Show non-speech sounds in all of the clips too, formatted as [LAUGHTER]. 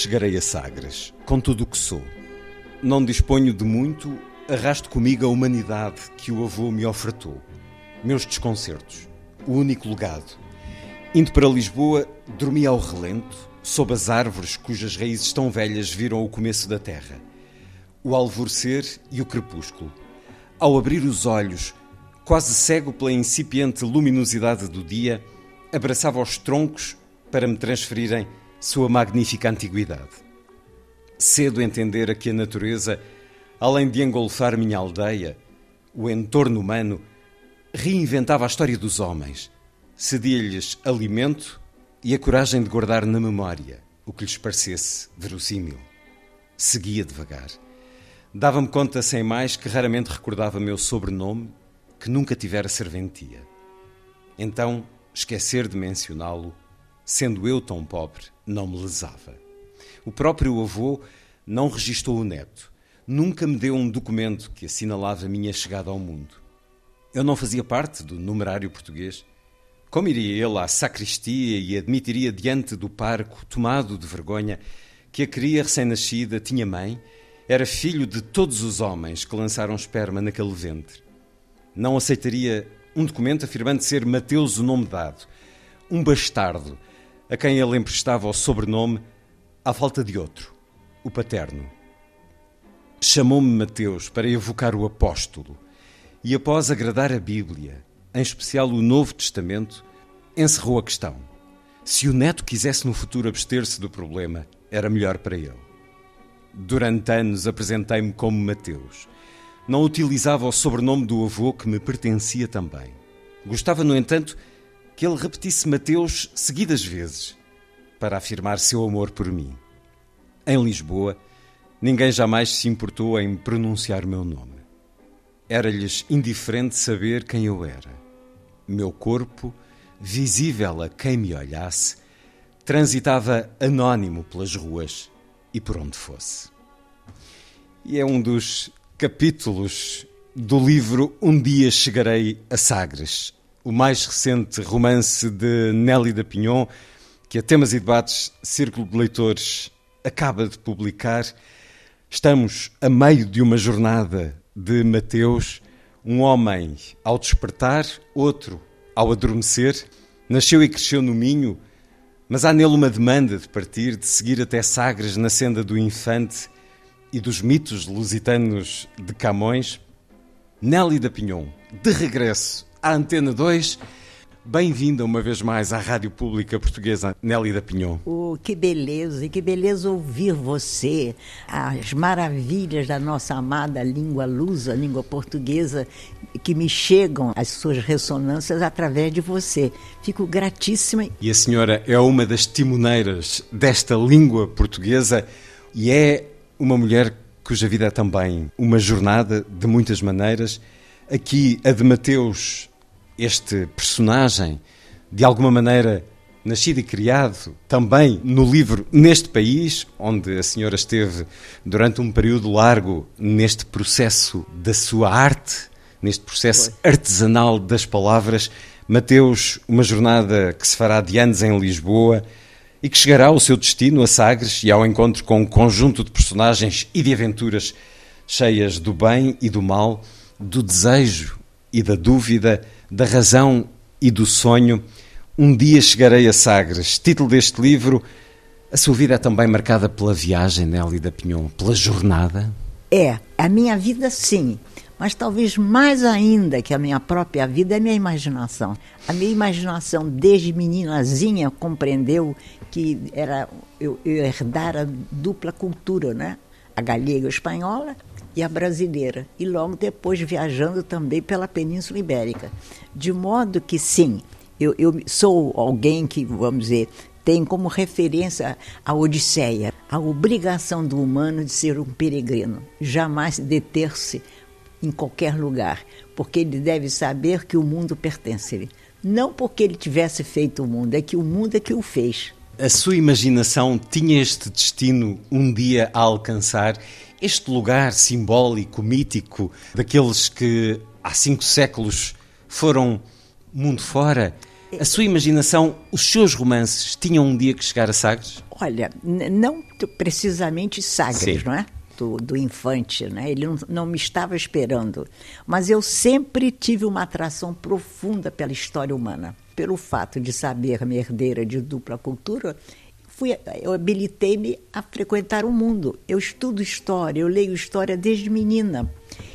Chegarei a Sagres, com tudo o que sou. Não disponho de muito, arrasto comigo a humanidade que o avô me ofertou. Meus desconcertos, o único legado. Indo para Lisboa, dormi ao relento, sob as árvores cujas raízes tão velhas viram o começo da terra. O alvorecer e o crepúsculo. Ao abrir os olhos, quase cego pela incipiente luminosidade do dia, abraçava os troncos para me transferirem sua magnífica antiguidade. Cedo entendera que a natureza, além de engolfar minha aldeia, o entorno humano, reinventava a história dos homens, cedia-lhes alimento e a coragem de guardar na memória o que lhes parecesse verossímil. Seguia devagar. Dava-me conta, sem mais, que raramente recordava meu sobrenome, que nunca tivera serventia. Então, esquecer de mencioná-lo, sendo eu tão pobre, não me lesava. O próprio avô não registou o neto, nunca me deu um documento que assinalava a minha chegada ao mundo. Eu não fazia parte do numerário português. Como iria ele à sacristia e admitiria diante do parco, tomado de vergonha, que a cria recém-nascida tinha mãe, era filho de todos os homens que lançaram esperma naquele ventre? Não aceitaria um documento afirmando ser Mateus o nome dado, um bastardo, a quem ele emprestava o sobrenome à falta de outro, o paterno. Chamou-me Mateus para evocar o apóstolo e, após agradar a Bíblia, em especial o Novo Testamento, encerrou a questão. Se o neto quisesse no futuro abster-se do problema, era melhor para ele. Durante anos apresentei-me como Mateus. Não utilizava o sobrenome do avô que me pertencia também. Gostava, no entanto, que ele repetisse Mateus seguidas vezes, para afirmar seu amor por mim. Em Lisboa, ninguém jamais se importou em pronunciar meu nome. Era-lhes indiferente saber quem eu era. Meu corpo, visível a quem me olhasse, transitava anónimo pelas ruas e por onde fosse. E é um dos capítulos do livro Um Dia Chegarei a Sagres, o mais recente romance de Nelly da Pinhon, que a Temas e Debates Círculo de Leitores acaba de publicar. Estamos a meio de uma jornada de Mateus, um homem ao despertar, outro ao adormecer, nasceu e cresceu no Minho, mas há nele uma demanda de partir, de seguir até Sagres na senda do infante e dos mitos lusitanos de Camões. Nelly da Pinhon, de regresso à Antena 2, Bem-vinda uma vez mais à Rádio Pública Portuguesa, Nelly da Pinhon. Oh, que beleza, e que beleza ouvir você, as maravilhas da nossa amada língua lusa, língua portuguesa, que me chegam as suas ressonâncias através de você. Fico gratíssima. E a senhora é uma das timoneiras desta língua portuguesa e é uma mulher cuja vida é também uma jornada de muitas maneiras. Aqui a de Mateus este personagem, de alguma maneira nascido e criado também no livro Neste País, onde a senhora esteve durante um período largo neste processo da sua arte, neste processo Foi. artesanal das palavras. Mateus, uma jornada que se fará de anos em Lisboa e que chegará ao seu destino, a Sagres, e ao encontro com um conjunto de personagens e de aventuras cheias do bem e do mal, do desejo e da dúvida da razão e do sonho, um dia chegarei a Sagres. Título deste livro. A sua vida é também marcada pela viagem, Nelly da Pinhon, pela jornada? É, a minha vida sim, mas talvez mais ainda que a minha própria vida é a minha imaginação. A minha imaginação, desde meninazinha, compreendeu que era eu, eu herdar a dupla cultura, né? A galega espanhola e a brasileira, e logo depois viajando também pela Península Ibérica. De modo que, sim, Eu, eu sou alguém que, vamos dizer, tem como referência a Odisseia, a obrigação do humano de ser um peregrino, jamais deter-se em qualquer lugar, porque ele deve saber que o mundo pertence a ele. Não porque ele tivesse feito o mundo, é que o mundo é que o fez. A sua imaginação tinha este destino um dia a alcançar? Este lugar simbólico, mítico, daqueles que há cinco séculos foram mundo fora? A sua imaginação, os seus romances, tinham um dia que chegar a Sagres? Olha, não precisamente Sagres, Sim. não é? Do, do, infante, né? ele não, não, me estava esperando. Mas eu sempre tive uma atração profunda pela história humana. Pelo fato de saber minha herdeira de dupla cultura, fui, eu habilitei-me a frequentar o mundo. Eu estudo história, eu leio história desde menina.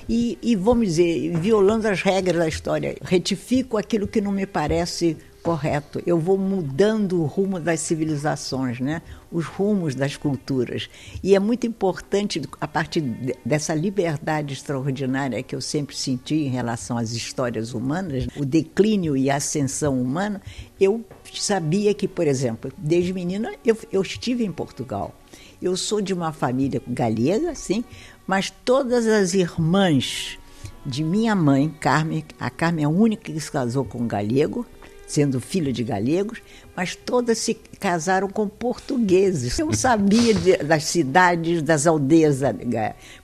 E, e, vamos dizer, violando as regras da história, retifico aquilo que não me parece correto. Eu vou mudando o rumo das civilizações, né? os rumos das culturas. E é muito importante, a partir dessa liberdade extraordinária que eu sempre senti em relação às histórias humanas, o declínio e a ascensão humana, eu sabia que, por exemplo, desde menina eu, eu estive em Portugal. Eu sou de uma família galega, sim, mas todas as irmãs de minha mãe, Carmen, a Carmen é a única que se casou com um galego, sendo filha de galegos, mas todas se casaram com portugueses. Eu sabia de, das cidades, das aldeias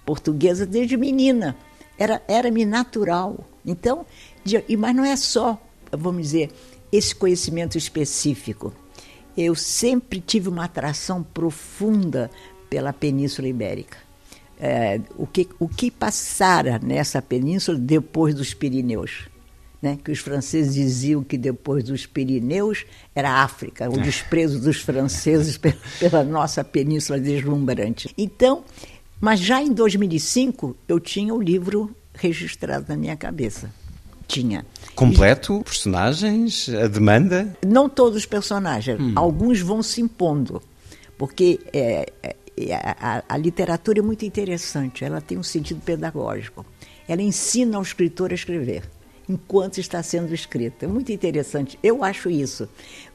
portuguesas desde menina. Era era-me natural. Então, de, mas não é só, vamos dizer, esse conhecimento específico. Eu sempre tive uma atração profunda pela Península Ibérica. É, o, que, o que passara nessa península depois dos Pirineus? Né, que os franceses diziam que depois dos Pirineus era África, o desprezo dos franceses pela, nossa península deslumbrante. Então, mas já em 2005 eu tinha o livro registrado na minha cabeça. Tinha. Completo, e, personagens, a demanda? Não todos os personagens, hum. alguns vão se impondo, porque é, a, a, a literatura é muito interessante, ela tem um sentido pedagógico. Ela ensina ao escritor a escrever enquanto está sendo escrita. É muito interessante. Eu acho isso.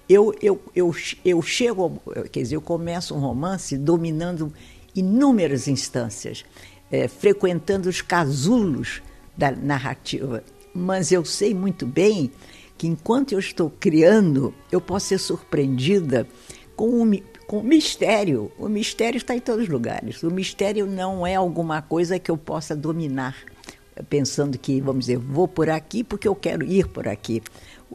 Eu, eu, eu, eu chego, quer dizer, eu começo um romance dominando inúmeras instâncias, é, frequentando os casulos da narrativa. Mas eu sei muito bem que enquanto eu estou criando, eu posso ser surpreendida com um, com mistério. O mistério está em todos os lugares. O mistério não é alguma coisa que eu possa dominar pensando que, vamos dizer, vou por aqui porque eu quero ir por aqui.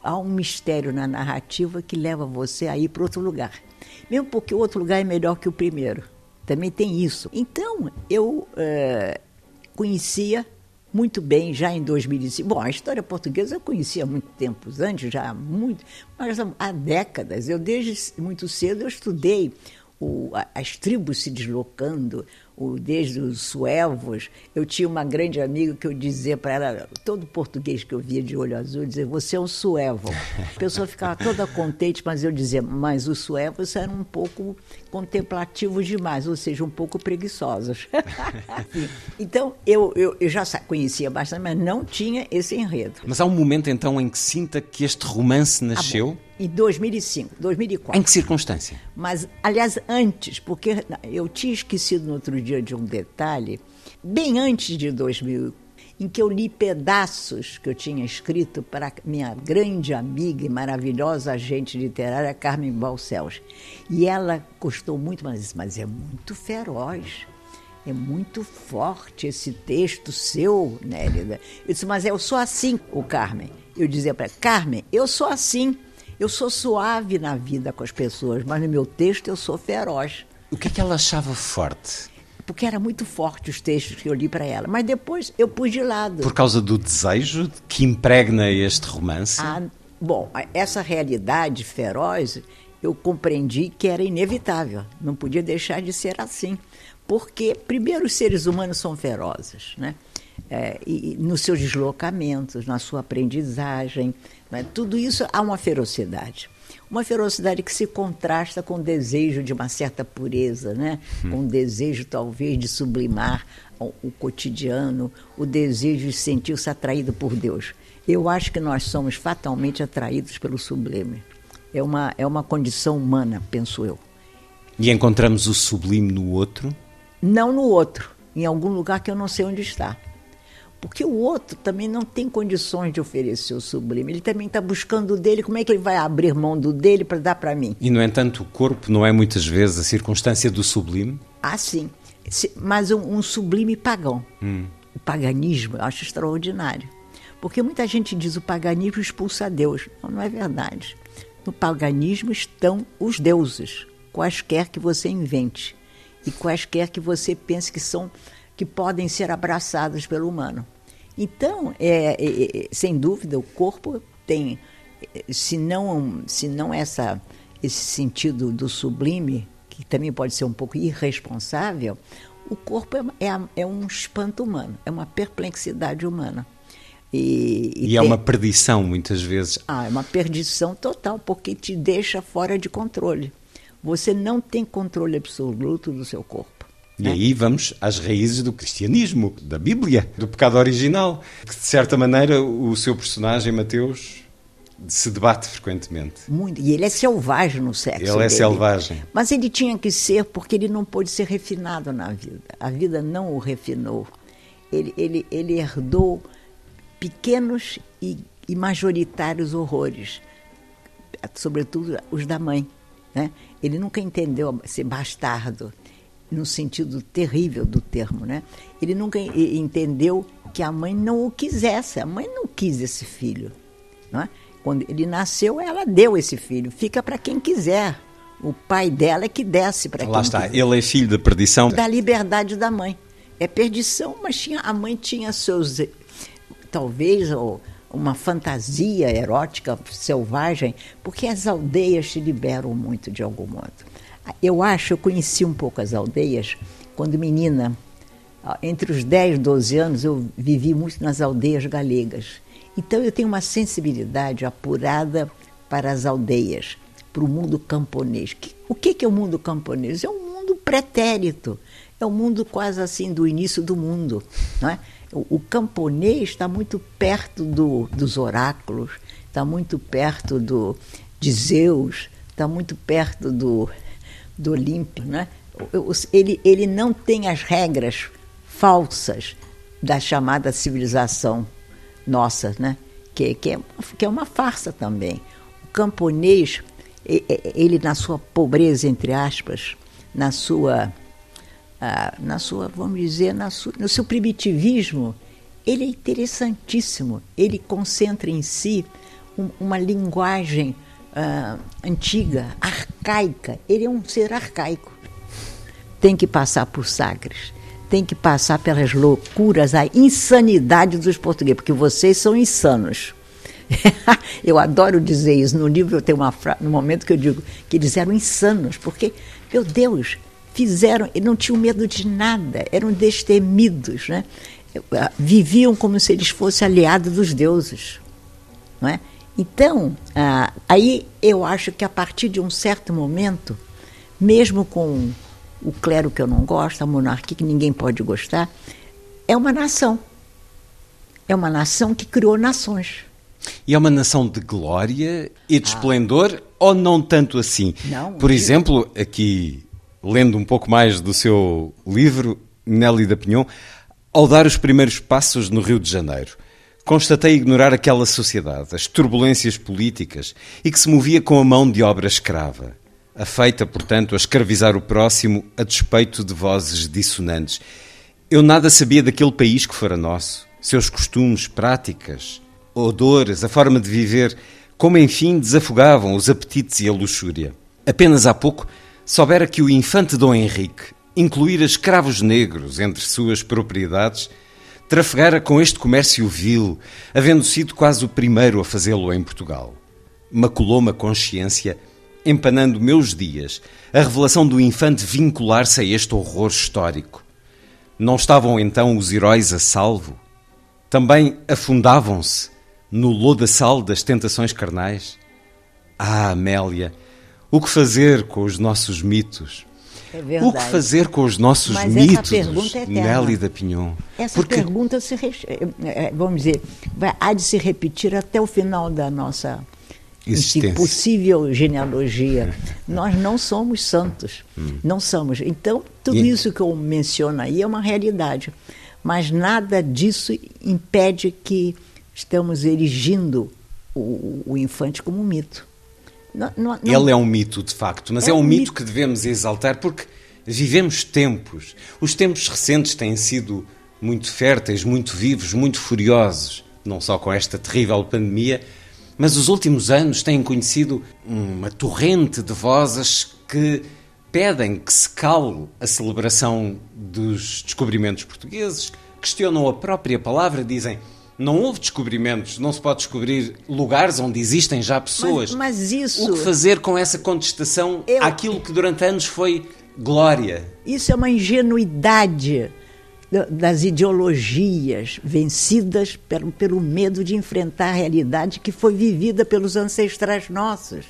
Há um mistério na narrativa que leva você a ir para outro lugar. Mesmo porque o outro lugar é melhor que o primeiro. Também tem isso. Então, eu uh, conhecia muito bem já em 2005. Bom, a história portuguesa eu conhecia há muito tempo antes, já muito, mas há décadas. Eu desde muito cedo eu estudei o, as tribos se deslocando, o, desde os suevos. Eu tinha uma grande amiga que eu dizia para ela, todo português que eu via de olho azul, dizia, você é um suevo. A pessoa ficava toda contente, mas eu dizia, mas os suevos eram um pouco contemplativos demais, ou seja, um pouco preguiçosos. [LAUGHS] então, eu, eu, eu já conhecia bastante, mas não tinha esse enredo. Mas há um momento então em que sinta que este romance nasceu? Ah, em 2005, 2004. Em que circunstância? Mas, aliás, antes, porque eu tinha esquecido no outro dia de um detalhe, bem antes de 2000, em que eu li pedaços que eu tinha escrito para minha grande amiga e maravilhosa agente literária, Carmen Balcells. E ela gostou muito, mas, mas é muito feroz. É muito forte esse texto seu, Nélida. Eu disse, mas eu sou assim, o Carmen. Eu dizia para ela, Carmen, eu sou assim. Eu sou suave na vida com as pessoas, mas no meu texto eu sou feroz. O que é que ela achava forte? Porque era muito forte os textos que eu li para ela. Mas depois eu pus de lado. Por causa do desejo que impregna este romance? Ah, bom, essa realidade feroz eu compreendi que era inevitável. Não podia deixar de ser assim. Porque, primeiro, os seres humanos são ferozes, né? É, e, nos seus deslocamentos, na sua aprendizagem, né? tudo isso há uma ferocidade. Uma ferocidade que se contrasta com o desejo de uma certa pureza, né? Hum. com o desejo talvez de sublimar o, o cotidiano, o desejo de sentir-se atraído por Deus. Eu acho que nós somos fatalmente atraídos pelo sublime. É uma, é uma condição humana, penso eu. E encontramos o sublime no outro? Não no outro, em algum lugar que eu não sei onde está. Porque o outro também não tem condições de oferecer o sublime. Ele também está buscando o dele. Como é que ele vai abrir mão do dele para dar para mim? E, no entanto, o corpo não é muitas vezes a circunstância do sublime? Ah, sim. Mas um, um sublime pagão. Hum. O paganismo eu acho extraordinário. Porque muita gente diz o paganismo expulsa Deus. Não, não é verdade. No paganismo estão os deuses, quaisquer que você invente e quaisquer que você pense que são que podem ser abraçados pelo humano. Então, é, é, é, sem dúvida, o corpo tem, se não, se não essa, esse sentido do sublime, que também pode ser um pouco irresponsável, o corpo é, é, é um espanto humano, é uma perplexidade humana. E, e, e é uma perdição, muitas vezes. Ah, é uma perdição total, porque te deixa fora de controle. Você não tem controle absoluto do seu corpo. E é. aí vamos às raízes do cristianismo, da Bíblia, do pecado original, que de certa maneira o seu personagem, Mateus, se debate frequentemente. Muito. E ele é selvagem no sexo. Ele é dele. selvagem. Mas ele tinha que ser porque ele não pôde ser refinado na vida. A vida não o refinou. Ele, ele, ele herdou pequenos e, e majoritários horrores, sobretudo os da mãe. Né? Ele nunca entendeu ser bastardo no sentido terrível do termo, né? Ele nunca entendeu que a mãe não o quisesse. A mãe não quis esse filho, não é? Quando ele nasceu, ela deu esse filho. Fica para quem quiser. O pai dela é que desce para quem Lá está. Quiser. Ele é filho da perdição. Da liberdade da mãe. É perdição, mas tinha, a mãe tinha seus talvez uma fantasia erótica selvagem, porque as aldeias te liberam muito de algum modo. Eu acho, eu conheci um pouco as aldeias quando menina. Entre os 10 e 12 anos eu vivi muito nas aldeias galegas. Então eu tenho uma sensibilidade apurada para as aldeias, para o mundo camponês. O que é o mundo camponês? É um mundo pretérito, é um mundo quase assim do início do mundo. Não é? o, camponês está muito perto do, dos oráculos, está muito perto do, de Zeus, está muito perto do, do Olímpio. Né? Ele, ele não tem as regras falsas da chamada civilização nossa, né? que, que, é, que é uma farsa também. O camponês, ele na sua pobreza, entre aspas, na sua ah, na sua, vamos dizer, na sua, no seu primitivismo, ele é interessantíssimo. Ele concentra em si um, uma linguagem ah, antiga, arcaica. Ele é um ser arcaico. Tem que passar por Sagres, tem que passar pelas loucuras, a insanidade dos portugueses, porque vocês são insanos. [LAUGHS] eu adoro dizer isso. No livro eu tenho uma frase, no momento que eu digo que eles eram insanos, porque, meu Deus, fizeram, não tinham medo de nada, eram destemidos, né? Ah, viviam como se eles fossem aliados dos deuses. Não é? Então, ah, aí eu acho que a partir de um certo momento, mesmo com o clero que eu não gosto, a monarquia que ninguém pode gostar, é uma nação. É uma nação que criou nações. E é uma nação de glória e de ah. esplendor, ou não tanto assim? Não, Por exemplo, aqui lendo um pouco mais do seu livro, Nelly da Pinhon, ao dar os primeiros passos no Rio de Janeiro, constatei ignorar aquela sociedade, as turbulências políticas e que se movia com a mão de obra escrava, afeita, portanto, a escravizar o próximo a despeito de vozes dissonantes. Eu nada sabia daquele país que fora nosso, seus costumes, práticas, odores, a forma de viver, como enfim desafogavam os apetites e a luxúria. Apenas há pouco soubera que o infante Dom Henrique incluíra escravos negros entre suas propriedades, trafegara com este comércio vil, havendo sido quase o primeiro a fazê-lo em Portugal. Maculou-me a consciência, empanando meus dias, a revelação do infante vincular-se a este horror histórico. Não estavam então os heróis a salvo? Também afundavam-se no lodaçal das tentações carnais? Ah, Amélia, o que fazer com os nossos mitos? É. O que fazer com os nossos Mas mitos, é. Nelly da Pinhon? Essa Porque pergunta se, eh, eh, vamos dizer, vai, há de se repetir até o final da nossa Existência. possível genealogia. Nós não somos santos, não somos. Então, tudo E- isso que eu menciono aí é uma realidade. Mas nada disso impede que estamos erigindo o, o infante como um mito. Não- não- não- Ele é um mito, de facto, mas é, É um mito, mito. que devemos exaltar porque vivemos tempos. Os tempos recentes têm sido muito férteis, muito vivos, muito furiosos, não só com esta terrível pandemia, mas os últimos anos têm conhecido uma torrente de vozes que pedem que se cale a celebração dos descobrimentos portugueses, questionam a própria palavra, dizem. Não houve descobrimentos, não se pode descobrir lugares onde existem já pessoas. Mas- mas isso- O que fazer com essa contestação Eu- àquilo que durante anos foi glória? Isso é uma ingenuidade da- das ideologias vencidas pelo, pelo medo de enfrentar a realidade que foi vivida pelos ancestrais nossos.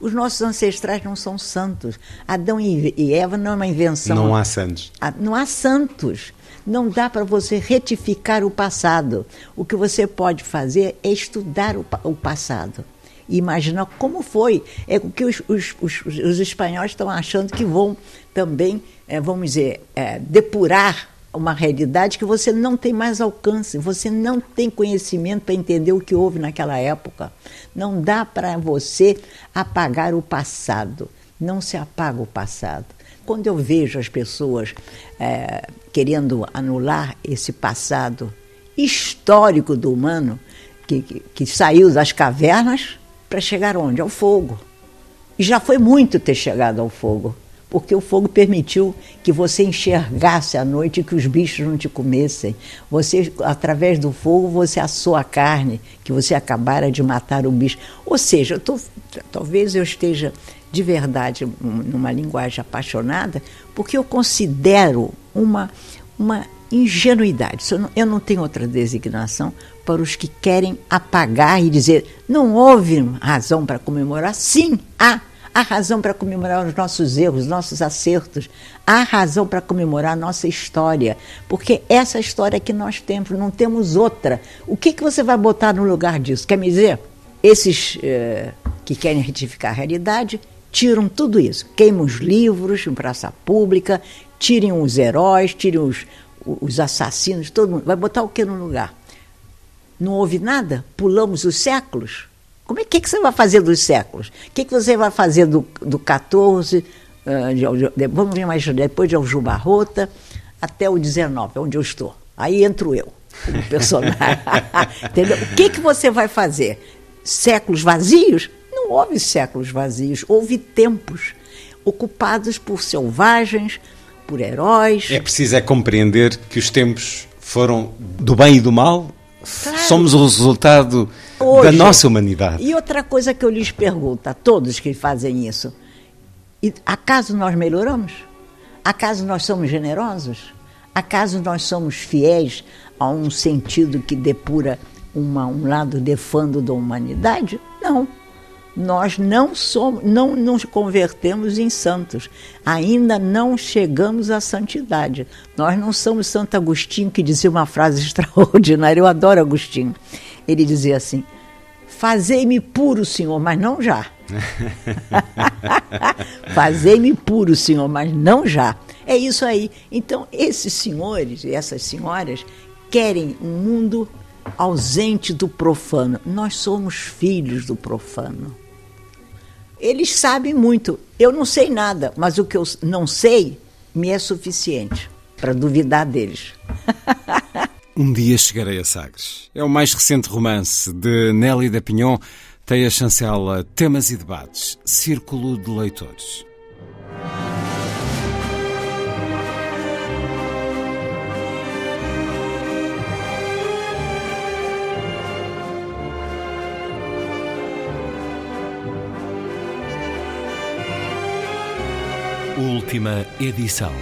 Os nossos ancestrais não são santos. Adão e Eva não é uma invenção. Não há santos. Ah, Não há santos. Não dá para você retificar o passado. O que você pode fazer é estudar o, o passado. E imaginar como foi. É o que os, os- os- os espanhóis estão achando que vão também, eh, vamos dizer, eh, depurar uma realidade que você não tem mais alcance, você não tem conhecimento para entender o que houve naquela época. Não dá para você apagar o passado. Não se apaga o passado. Quando eu vejo as pessoas eh, querendo anular esse passado histórico do humano, que, que, que saiu das cavernas para chegar onde? Ao fogo. E já foi muito ter chegado ao fogo, porque o fogo permitiu que você enxergasse à noite que os bichos não te comessem. Você, através do fogo, você assou a carne, que você acabara de matar o bicho. Ou seja, eu tô, talvez eu esteja de verdade numa linguagem apaixonada, porque eu considero uma, uma ingenuidade. Isso eu não- Eu não tenho outra designação para os que querem apagar e dizer não houve razão para comemorar. Sim, há. Há razão para comemorar os nossos erros, os nossos acertos. Há razão para comemorar a nossa história. Porque essa história que nós temos, não temos outra. O que, que você vai botar no lugar disso? Quer me dizer? Esses eh, que querem retificar a realidade tiram tudo isso. Queimam os livros em praça pública, tirem os heróis, tirem os, os assassinos, todo mundo. Vai botar o que no lugar? Não houve nada? Pulamos os séculos? Como é que, que você vai fazer dos séculos? O que, que você vai fazer do, do 14, ah, de- de- vamos imaginar, depois de Aljuba Rota, até o 19, onde eu estou? Aí entro eu, como personagem. [LAUGHS] Entendeu? O que, que você vai fazer? Séculos vazios? Não houve séculos vazios, houve tempos ocupados por selvagens, por heróis. É preciso é compreender que os tempos foram do bem e do mal. Claro. Somos o resultado da Hoje. nossa humanidade. E outra coisa que eu lhes pergunto a todos que fazem isso: acaso nós melhoramos? Acaso nós somos generosos? Acaso nós somos fiéis a um sentido que depura uma- um lado defando da humanidade? Não. Nós não somos, não nos convertemos em santos. Ainda não chegamos à santidade. Nós não somos Santo Agostinho que dizia uma frase [LAUGHS] extraordinária. Eu adoro Agostinho. Ele dizia assim: Fazei-me puro, Senhor, mas não já. [LAUGHS] Fazei-me puro, Senhor, mas não já. É isso aí. Então, esses senhores e essas senhoras querem um mundo ausente do profano. Nós somos filhos do profano. Eles sabem muito. Eu não sei nada, mas o que eu não sei me é suficiente para duvidar deles. [LAUGHS] Um dia chegarei a Sagres. É o mais recente romance de Nelly da Pinhon. Tem a chancela Temas e Debates, Círculo de Leitores. Última edição.